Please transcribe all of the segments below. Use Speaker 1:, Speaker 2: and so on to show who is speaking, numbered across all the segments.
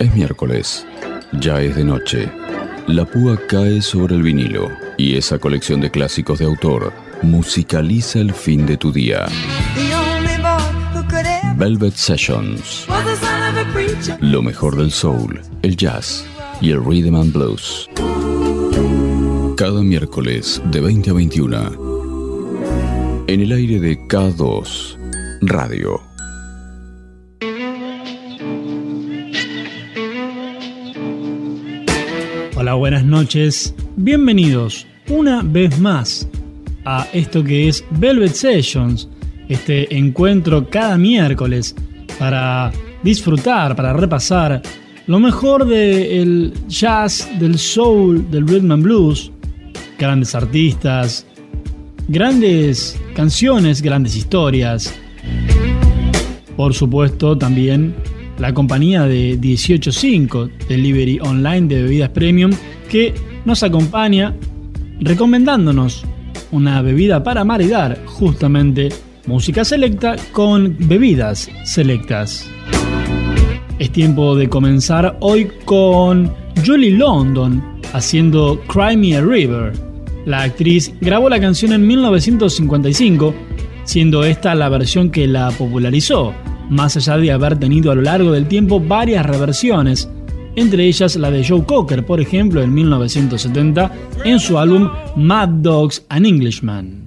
Speaker 1: Es miércoles, ya es de noche. La púa cae sobre el vinilo y esa colección de clásicos de autor musicaliza el fin de tu día. Velvet Sessions. Lo mejor del soul, el jazz y el rhythm and blues. Cada miércoles de 20 a 21. En el aire de K2 Radio.
Speaker 2: Buenas noches. Bienvenidos una vez más a esto que es Velvet Sessions, este encuentro cada miércoles para disfrutar, para repasar lo mejor del jazz, del soul, del rhythm and blues, grandes artistas, grandes canciones, grandes historias. Por supuesto, también la compañía de 185 Delivery Online de bebidas premium que nos acompaña recomendándonos una bebida para maridar, justamente música selecta con bebidas selectas. Es tiempo de comenzar hoy con Julie London haciendo Cry Me a River. La actriz grabó la canción en 1955, siendo esta la versión que la popularizó más allá de haber tenido a lo largo del tiempo varias reversiones, entre ellas la de Joe Cocker, por ejemplo, en 1970, en su álbum Mad Dogs and Englishman.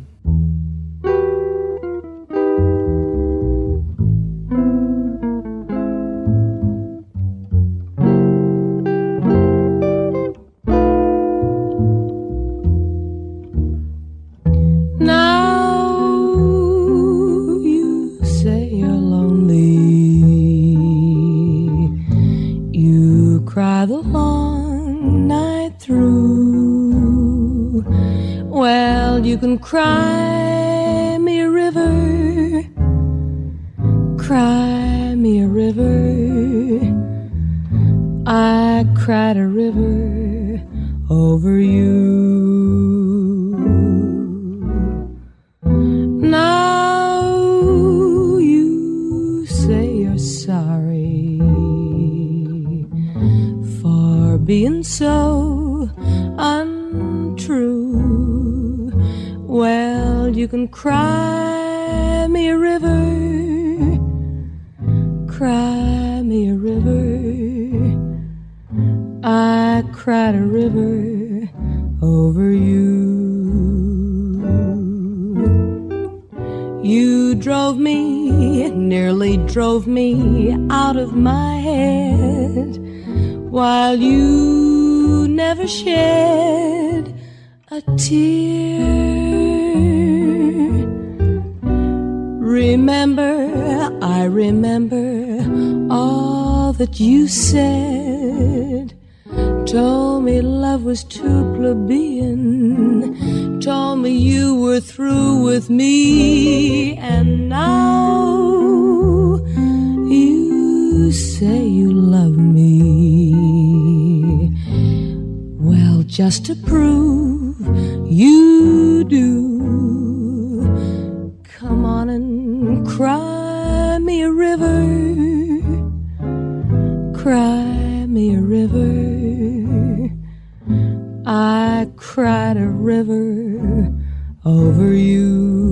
Speaker 3: Too plebeian. Told me you were through with me. And now you say you love me. Well, just to prove you do cried a river over you.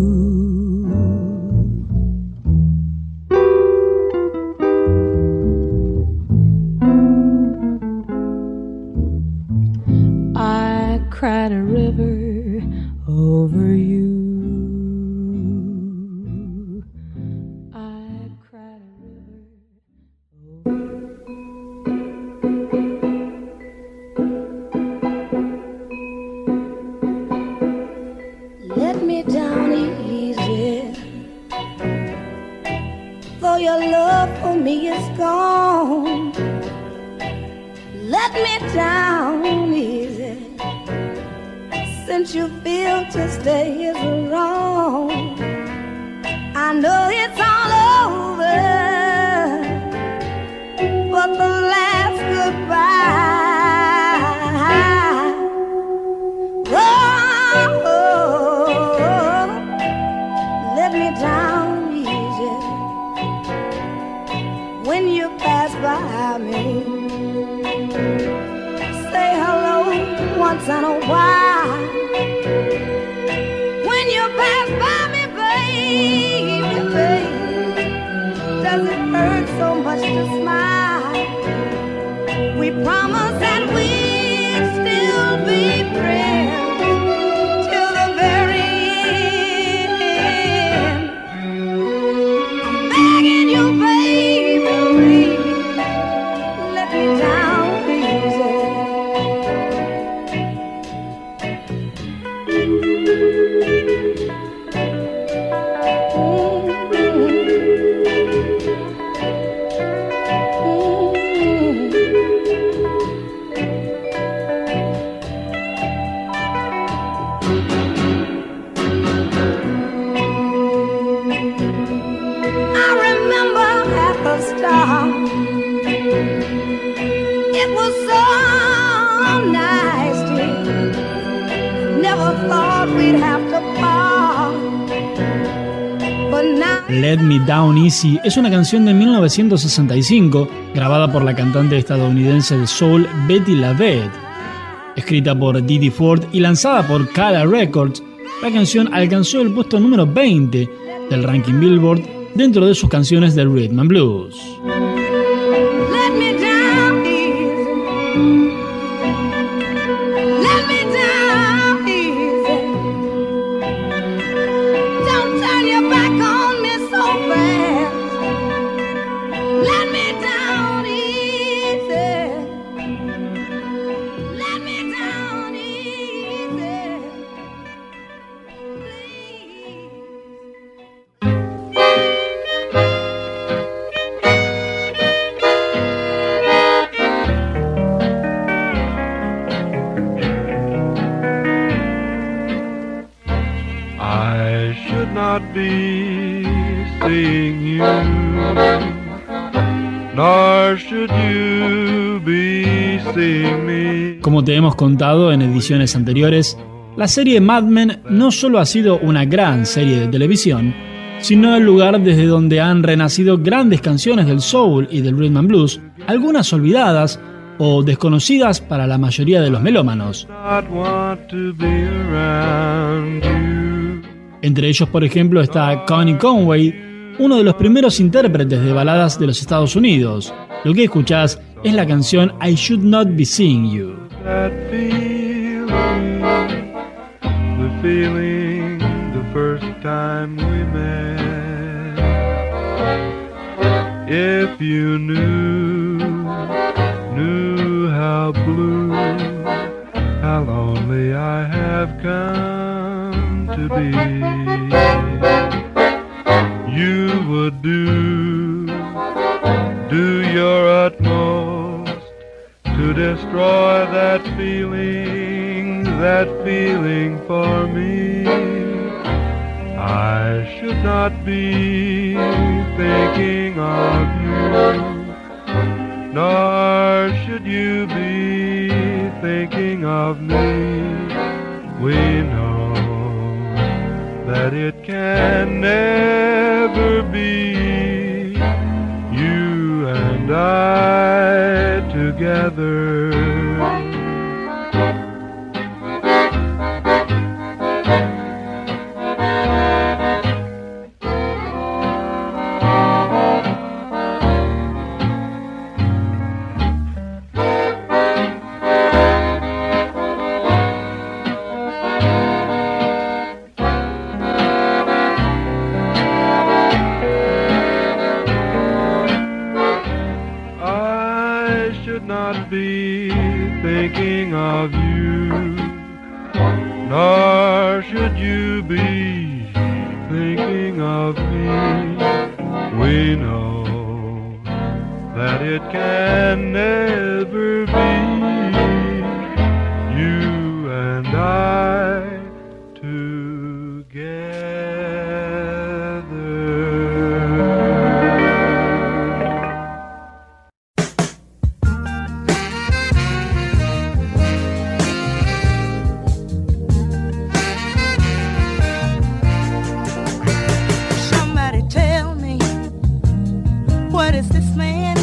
Speaker 4: when you pass by me.
Speaker 3: Say hello once in a while. When you pass by me, baby, baby, does it hurt so much to smile? We promise.
Speaker 5: Let Me Down Easy es una canción de 1965 grabada por la cantante estadounidense de soul Betty LaVette. Escrita por Didi Ford y lanzada por Cala Records, la canción alcanzó el puesto número 20 del ranking Billboard dentro de sus canciones de rhythm and blues. Contado en ediciones anteriores, la serie Mad Men no solo ha sido una gran serie de televisión, sino el lugar desde donde han renacido grandes canciones del soul y del rhythm and blues, algunas olvidadas o desconocidas para la mayoría de los melómanos. Entre ellos, por ejemplo, está Connie Conway, uno de los primeros intérpretes de baladas de los Estados Unidos. Lo que escuchás es la canción I Should Not Be Seeing You. That feeling, the feeling the first time we met. If you knew, knew how blue, how lonely I have come to be, you would do, do your utmost to destroy that feeling, that feeling for me. I should not be thinking of you, nor should you be thinking of me. We know that it can never be you and I together. What is this man?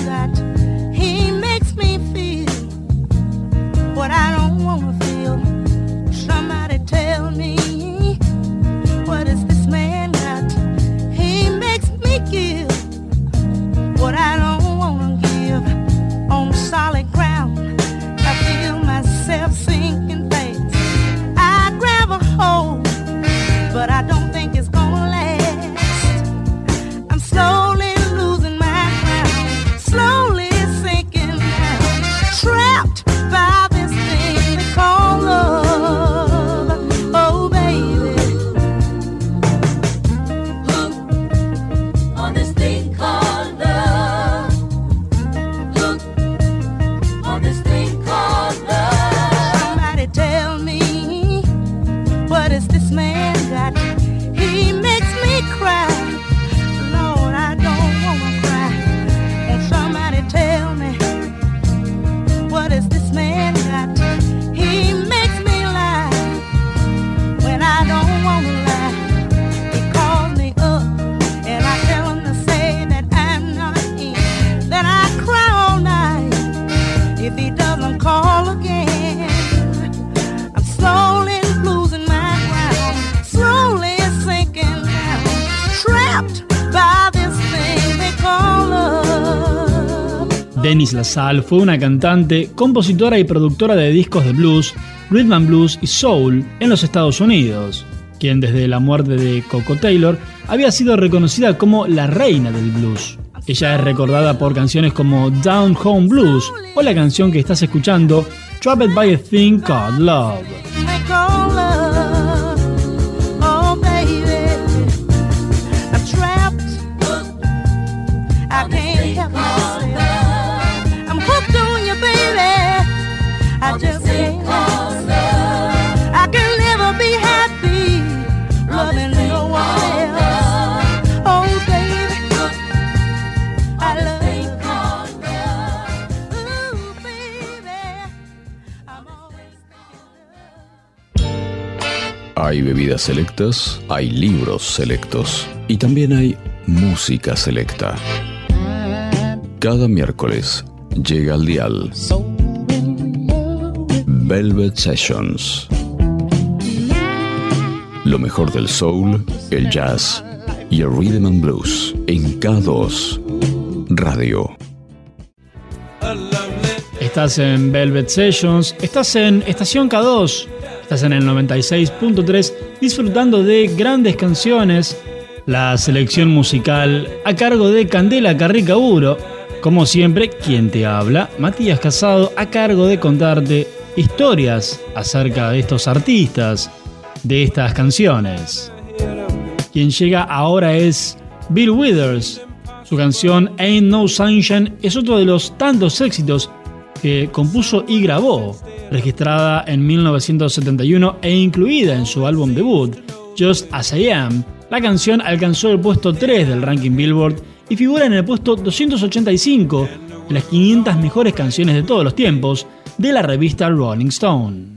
Speaker 6: Dennis LaSalle fue una cantante, compositora y productora de discos de blues, rhythm and blues y soul en los Estados Unidos, quien desde la muerte de Coco Taylor había sido reconocida como la reina del blues. Ella es recordada por canciones como Down Home Blues o la canción que estás escuchando, Trapped by a Thing Called Love.
Speaker 1: Hay bebidas selectas, hay libros selectos y también hay música selecta. Cada miércoles llega al dial Velvet Sessions. Lo mejor del soul, el jazz y el rhythm and blues en K2 Radio.
Speaker 6: Estás en Velvet Sessions, estás en Estación K2 Estás en el 96.3 disfrutando de grandes canciones. La selección musical a cargo de Candela Carricaburo. Como siempre, quien te habla, Matías Casado, a cargo de contarte historias acerca de estos artistas, de estas canciones. Quien llega ahora es Bill Withers. Su canción Ain't No Sunshine es otro de los tantos éxitos que compuso y grabó, registrada en 1971 e incluida en su álbum debut, Just As I Am. La canción alcanzó el puesto 3 del ranking Billboard y figura en el puesto 285 de las 500 mejores canciones de todos los tiempos de la revista Rolling Stone.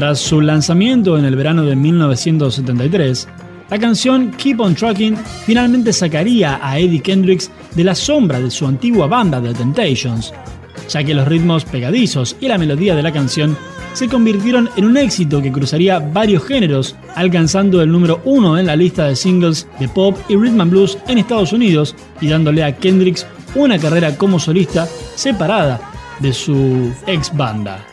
Speaker 7: Tras su lanzamiento en el verano de 1973, la canción Keep on Trucking finalmente sacaría a Eddie Kendricks de la sombra de su antigua banda The Temptations, ya que los ritmos pegadizos y la melodía de la canción se convirtieron en un éxito que cruzaría varios géneros, alcanzando el número uno en la lista de singles de pop y rhythm and blues en Estados Unidos y dándole a Kendricks una carrera como solista separada de su ex banda.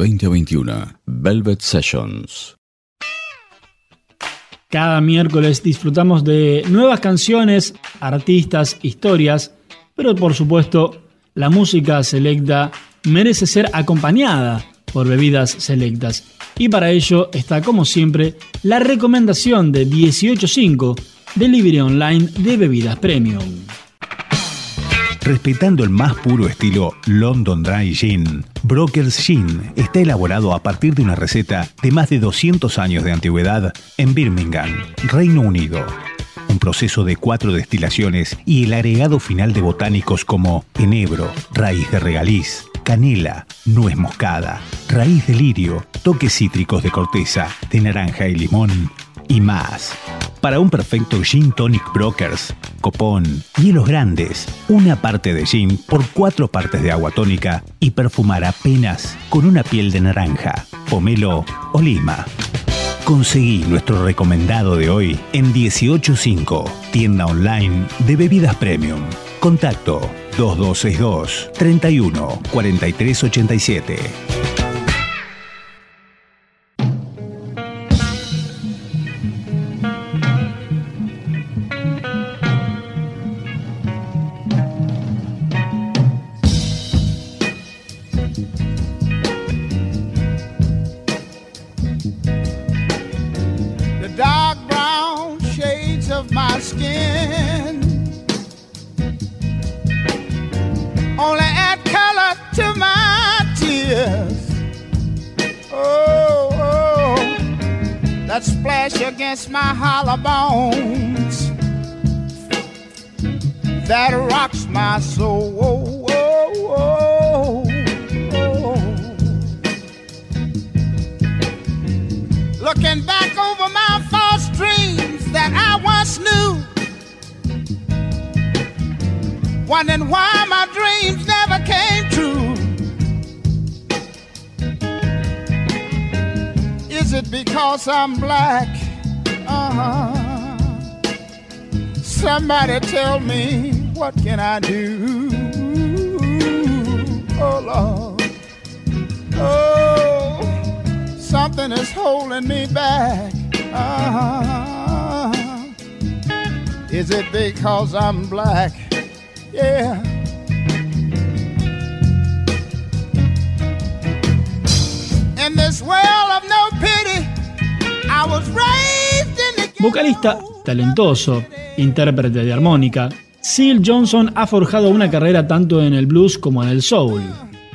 Speaker 1: De 20 a 21, Velvet Sessions.
Speaker 2: Cada miércoles disfrutamos de nuevas canciones, artistas, historias, pero por supuesto la música selecta merece ser acompañada por bebidas selectas. Y para ello está como siempre la recomendación de 185 Delivery Online de bebidas premium.
Speaker 4: Respetando el más puro estilo London Dry Gin, Broker's Gin está elaborado a partir de una receta de más de 200 años de antigüedad en Birmingham, Reino Unido. Un proceso de cuatro destilaciones y el agregado final de botánicos como enebro, raíz de regaliz, canela, nuez moscada, raíz de lirio, toques cítricos de corteza, de naranja y limón y más. Para un perfecto Gin Tonic Brokers, copón, hielos grandes, una parte de gin por cuatro partes de agua tónica y perfumar apenas con una piel de naranja, pomelo o lima. Conseguí nuestro recomendado de hoy en 185, tienda online de bebidas premium. Contacto 2262 31
Speaker 8: 43 87. Somebody tell me what can I do? Oh Lord. Oh, something is holding me back. Uh-huh. Is it because I'm black? Yeah. In this world of no pity, I was raised.
Speaker 2: Vocalista talentoso, intérprete de armónica, Seal Johnson ha forjado una carrera tanto en el blues como en el soul.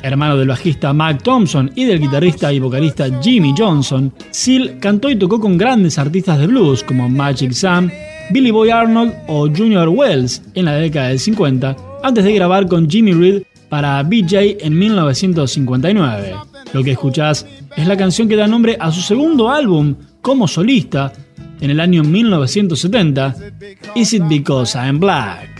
Speaker 2: Hermano del bajista Mac Thompson y del guitarrista y vocalista Jimmy Johnson, Seal cantó y tocó con grandes artistas de blues como Magic Sam, Billy Boy Arnold o Junior Wells en la década del 50, antes de grabar con Jimmy Reed para BJ en 1959. Lo que escuchás es la canción que da nombre a su segundo álbum como solista, en el año 1970, Is It Because I'm Black?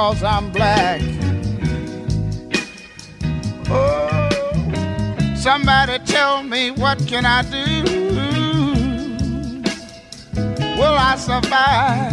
Speaker 8: Because I'm black. Oh, somebody tell me what can I do? Will I survive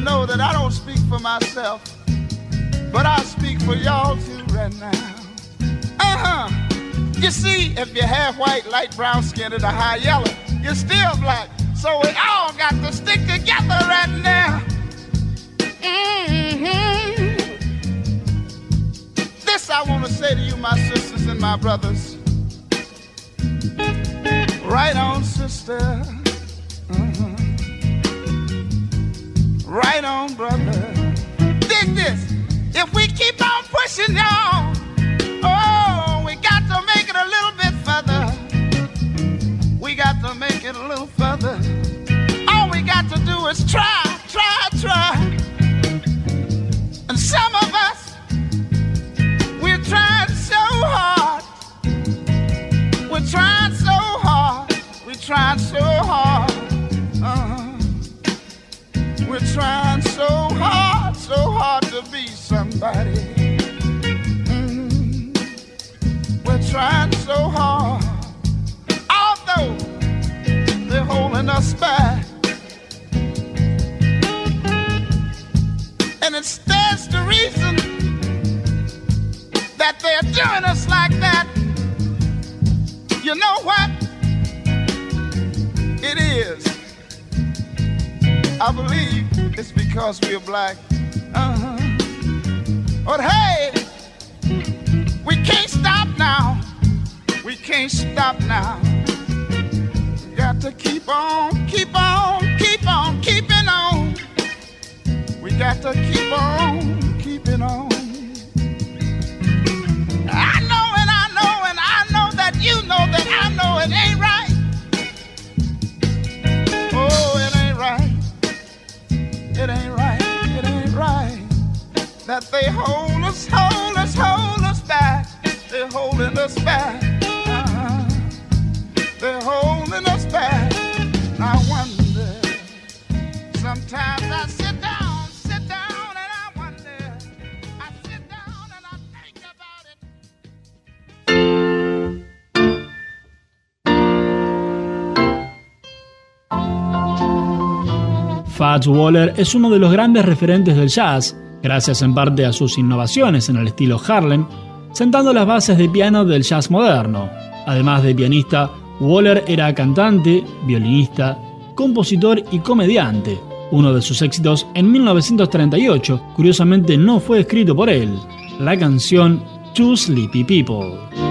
Speaker 8: know that I don't speak for myself, but I speak for y'all too right now. Uh huh. You see, if you're half white, light brown skin, and a high yellow, you're still black. So we all got to stick together right now. Mm-hmm. This I want to say to you, my sisters and my brothers. Right on, sister. Right on, brother. Dig this. If we keep on pushing y'all, oh, we got to make it a little bit further. We got to make it a little further. All we got to do is try, try, try. And some of us, we're trying so hard. We're trying so hard. We're trying so hard. We're trying so hard, so hard to be somebody. Mhm. We're trying so hard. Although they're holding us back. And it's that's the reason that they're doing us like that. You know what? It is. I believe it's because we're black. Uh-huh. But hey, we can't stop now. We can't stop now. Got to keep on, keep on, keep on, keeping on. We got to keep on, keeping on. I know and I know and I know that you know that I know it ain't That they hold us, hold us, hold us back. They're holding us back. Uh-huh. They're holding us back. I wonder. Sometimes I sit down, sit down, and I wonder. I sit down and I think about it.
Speaker 2: Fats Waller es uno de los grandes referentes del jazz, gracias en parte a sus innovaciones en el estilo Harlem, sentando las bases de piano del jazz moderno. Además de pianista, Waller era cantante, violinista, compositor y comediante. Uno de sus éxitos en 1938, curiosamente no fue escrito por él, la canción Two Sleepy People.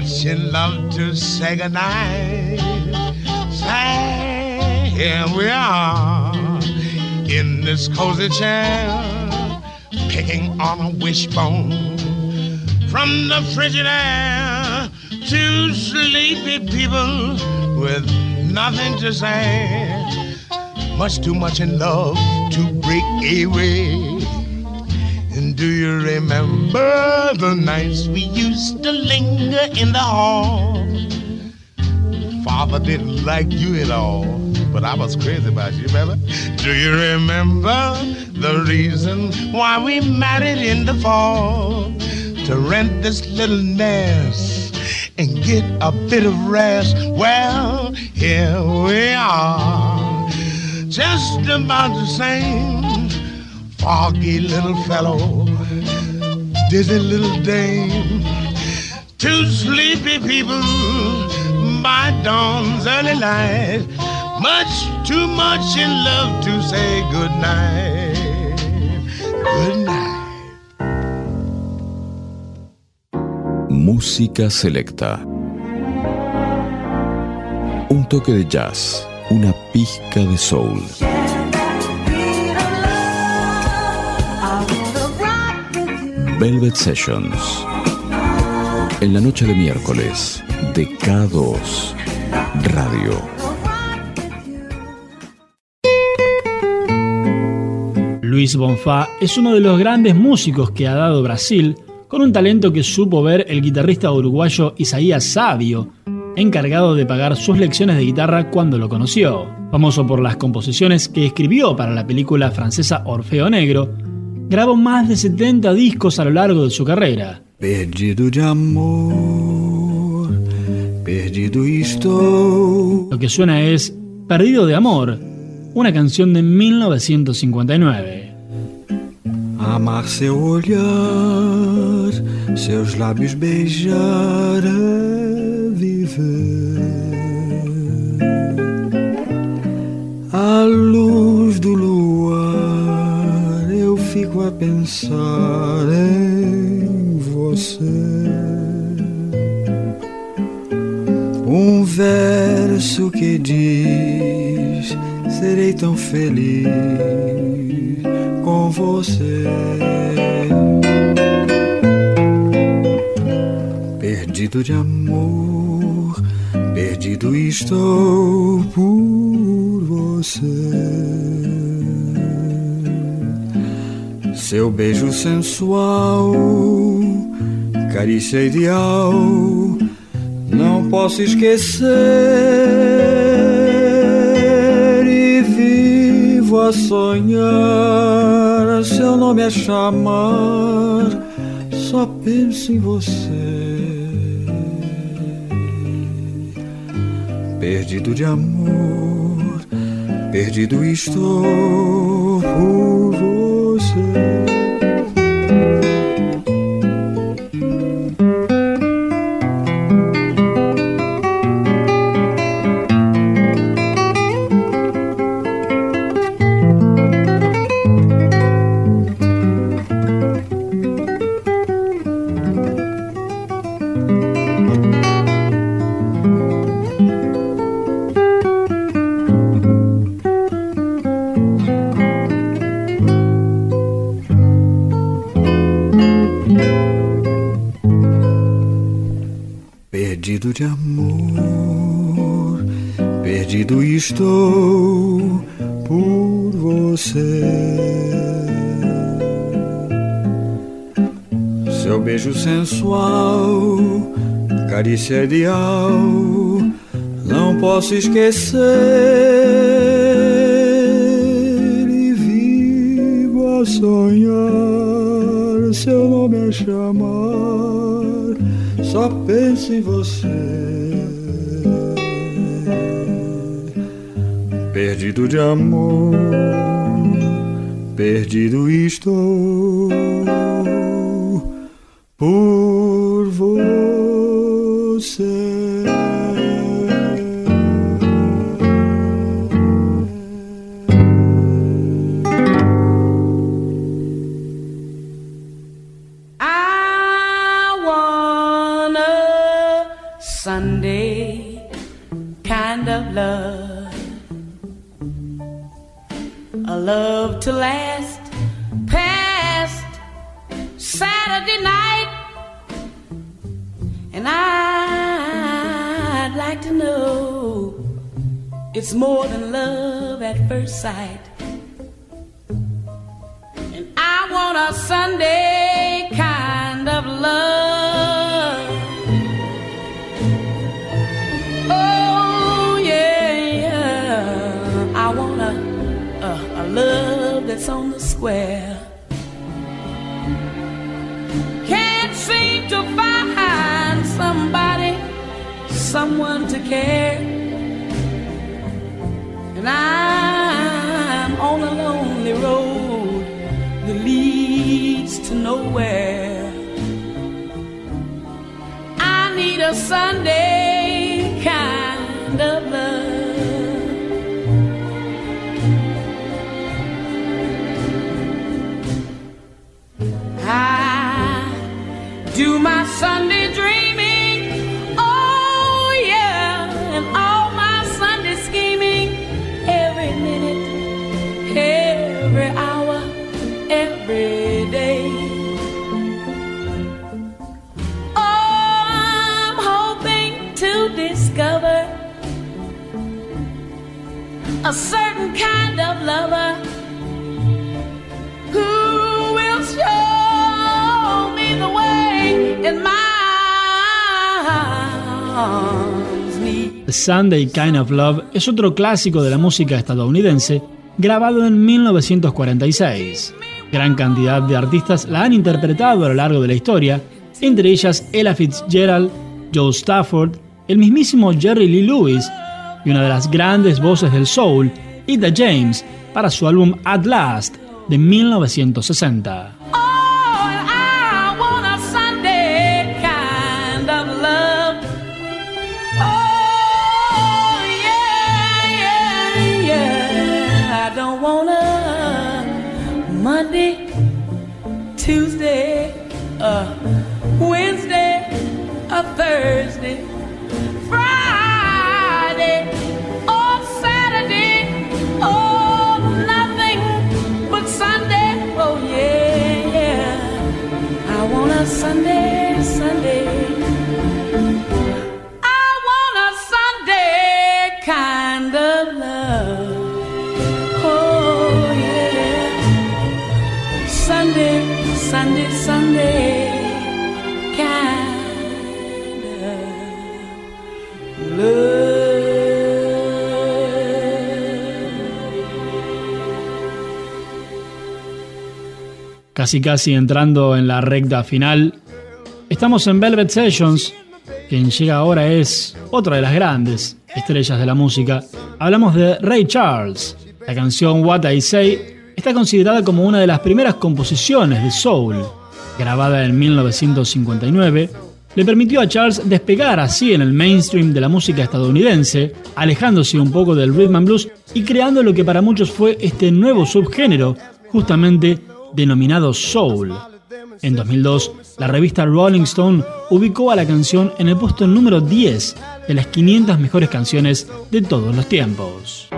Speaker 9: Much in love to say goodnight. Say, here we are in this cozy chair, picking on a wishbone from the frigid air. to sleepy people with nothing to say. Much too much in love to break away. Do you remember the nights we used to linger in the hall? Father didn't like you at all, but I was crazy about you, remember? Do you remember the reason why we married in the fall? To rent this little nest and get a bit of rest. Well, here we are, just about the same. Foggy little fellow, dizzy little dame, two sleepy people by dawn's early light. Much too much in love to say good night. Good night.
Speaker 1: Música selecta. Un toque de jazz, una pizca de soul. Velvet Sessions. En la noche de miércoles, de K2 Radio.
Speaker 2: Luis Bonfá es uno de los grandes músicos que ha dado Brasil, con un talento que supo ver el guitarrista uruguayo Isaías Sabio, encargado de pagar sus lecciones de guitarra cuando lo conoció. Famoso por las composiciones que escribió para la película francesa Orfeo Negro, grabó más de 70 discos a lo largo de su carrera.
Speaker 10: Perdido de amor, perdido estou.
Speaker 2: Lo que suena es Perdido de Amor, una canción de 1959.
Speaker 10: Amar seu olhar, seus lábios beijar, viver. À luz do luar, fico a pensar em você. Um verso que diz: Serei tão feliz com você. Perdido de amor, perdido estou por você. Seu beijo sensual, carícia ideal, não posso esquecer e vivo a sonhar. Seu nome a chamar, só penso em você. Perdido de amor, perdido estou perdido estou por você. Seu beijo sensual, carícia ideal, não posso esquecer e vivo a sonhar seu nome a chamar, só penso em você. Perdido de amor, perdido estou por você.
Speaker 11: Sight. And I want a Sunday kind of love. Oh, yeah, yeah. I want a, a, a love that's on the square. Can't seem to find somebody, someone to care. And I'm on a lonely road that leads to nowhere. I need a Sunday kind of love. A certain kind of lover who will show me the way in my arms need.
Speaker 2: The Sunday Kind of Love es otro clásico de la música estadounidense grabado en 1946. Gran cantidad de artistas la han interpretado a lo largo de la historia, entre ellas Ella Fitzgerald, Joe Stafford, el mismísimo Jerry Lee Lewis y una de las grandes voces del soul, Ida James, para su álbum At Last de 1960.
Speaker 11: Oh, and I want a Sunday kind of love. Oh, yeah, yeah, yeah. I don't want a Monday, Tuesday, a Wednesday, Thursday, Sunday.
Speaker 2: Casi casi entrando en la recta final, estamos en Velvet Sessions. Quien llega ahora es otra de las grandes estrellas de la música. Hablamos de Ray Charles. La canción What I Say está considerada como una de las primeras composiciones de soul. Grabada en 1959, le permitió a Charles despegar así en el mainstream de la música estadounidense, alejándose un poco del rhythm and blues y creando lo que para muchos fue este nuevo subgénero, justamente denominado soul. En 2002, la revista Rolling Stone ubicó a la canción en el puesto número 10 de las 500 mejores canciones de todos los tiempos.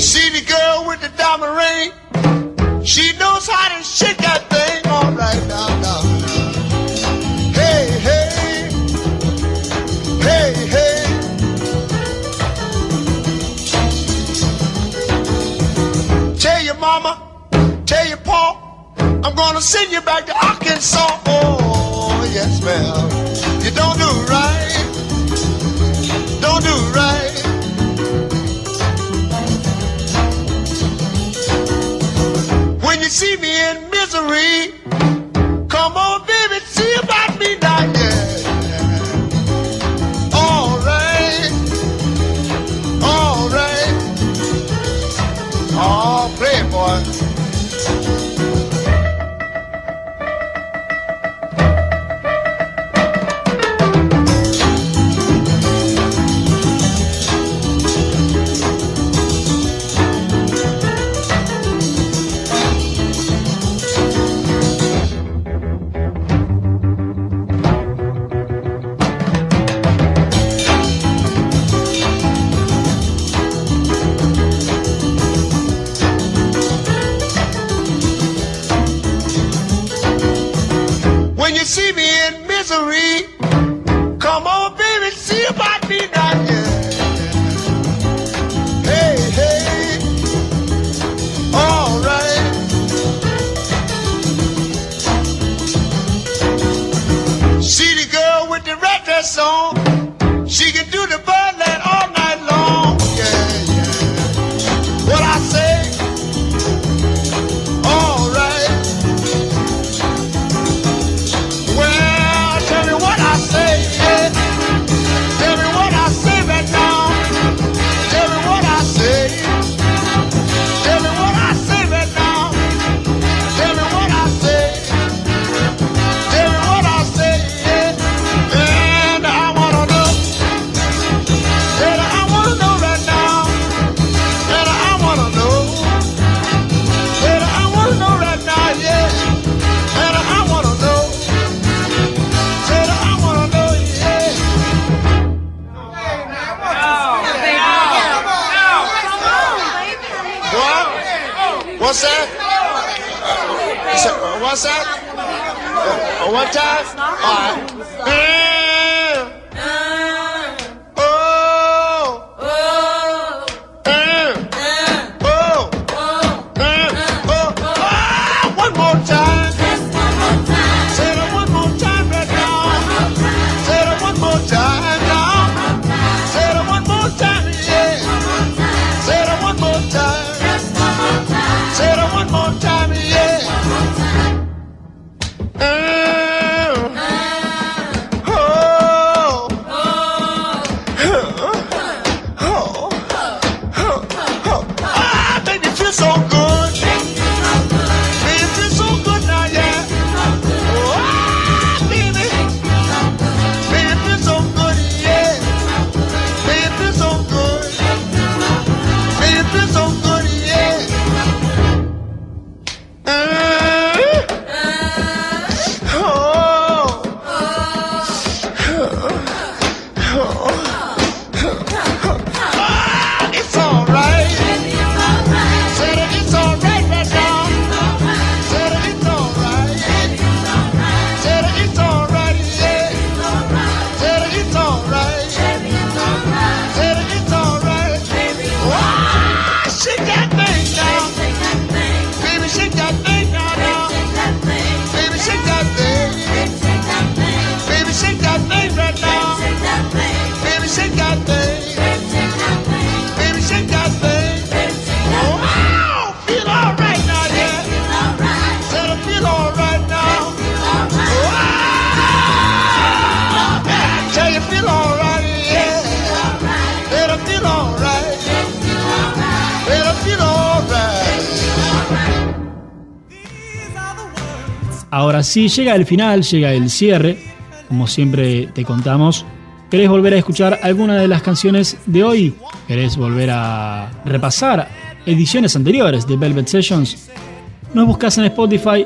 Speaker 8: See the girl with the diamond ring? She knows how to shake that thing. All right now, now. Hey, hey, hey, hey. Tell your mama, tell your pa, I'm gonna send you back to Arkansas. Oh, yes, ma'am. You don't do right. Don't do right. see me in misery. Come on, baby, see about me now. Song. What's that? Oh, One time? All right. so good.
Speaker 2: Si llega el final, llega el cierre, como siempre te contamos, ¿querés volver a escuchar alguna de las canciones de hoy? ¿Querés volver a repasar ediciones anteriores de Velvet Sessions? Nos buscas en Spotify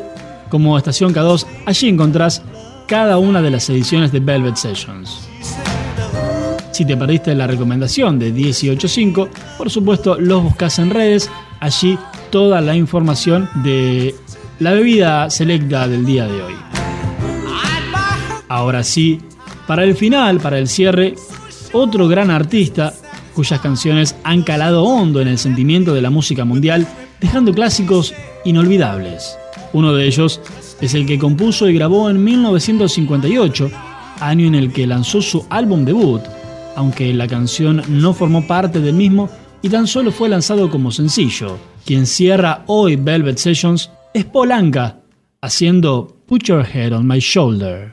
Speaker 2: como Estación K2, allí encontrás cada una de las ediciones de Velvet Sessions. Si te perdiste la recomendación de 18.5, por supuesto los buscas en redes, allí toda la información de la bebida selecta del día de hoy. Ahora sí, para el final, para el cierre, otro gran artista cuyas canciones han calado hondo en el sentimiento de la música mundial, dejando clásicos inolvidables. Uno de ellos es el que compuso y grabó en 1958, año en el que lanzó su álbum debut, aunque la canción no formó parte del mismo y tan solo fue lanzado como sencillo. Quien cierra hoy Velvet Sessions es Polanca, haciendo Put Your Head on My Shoulder.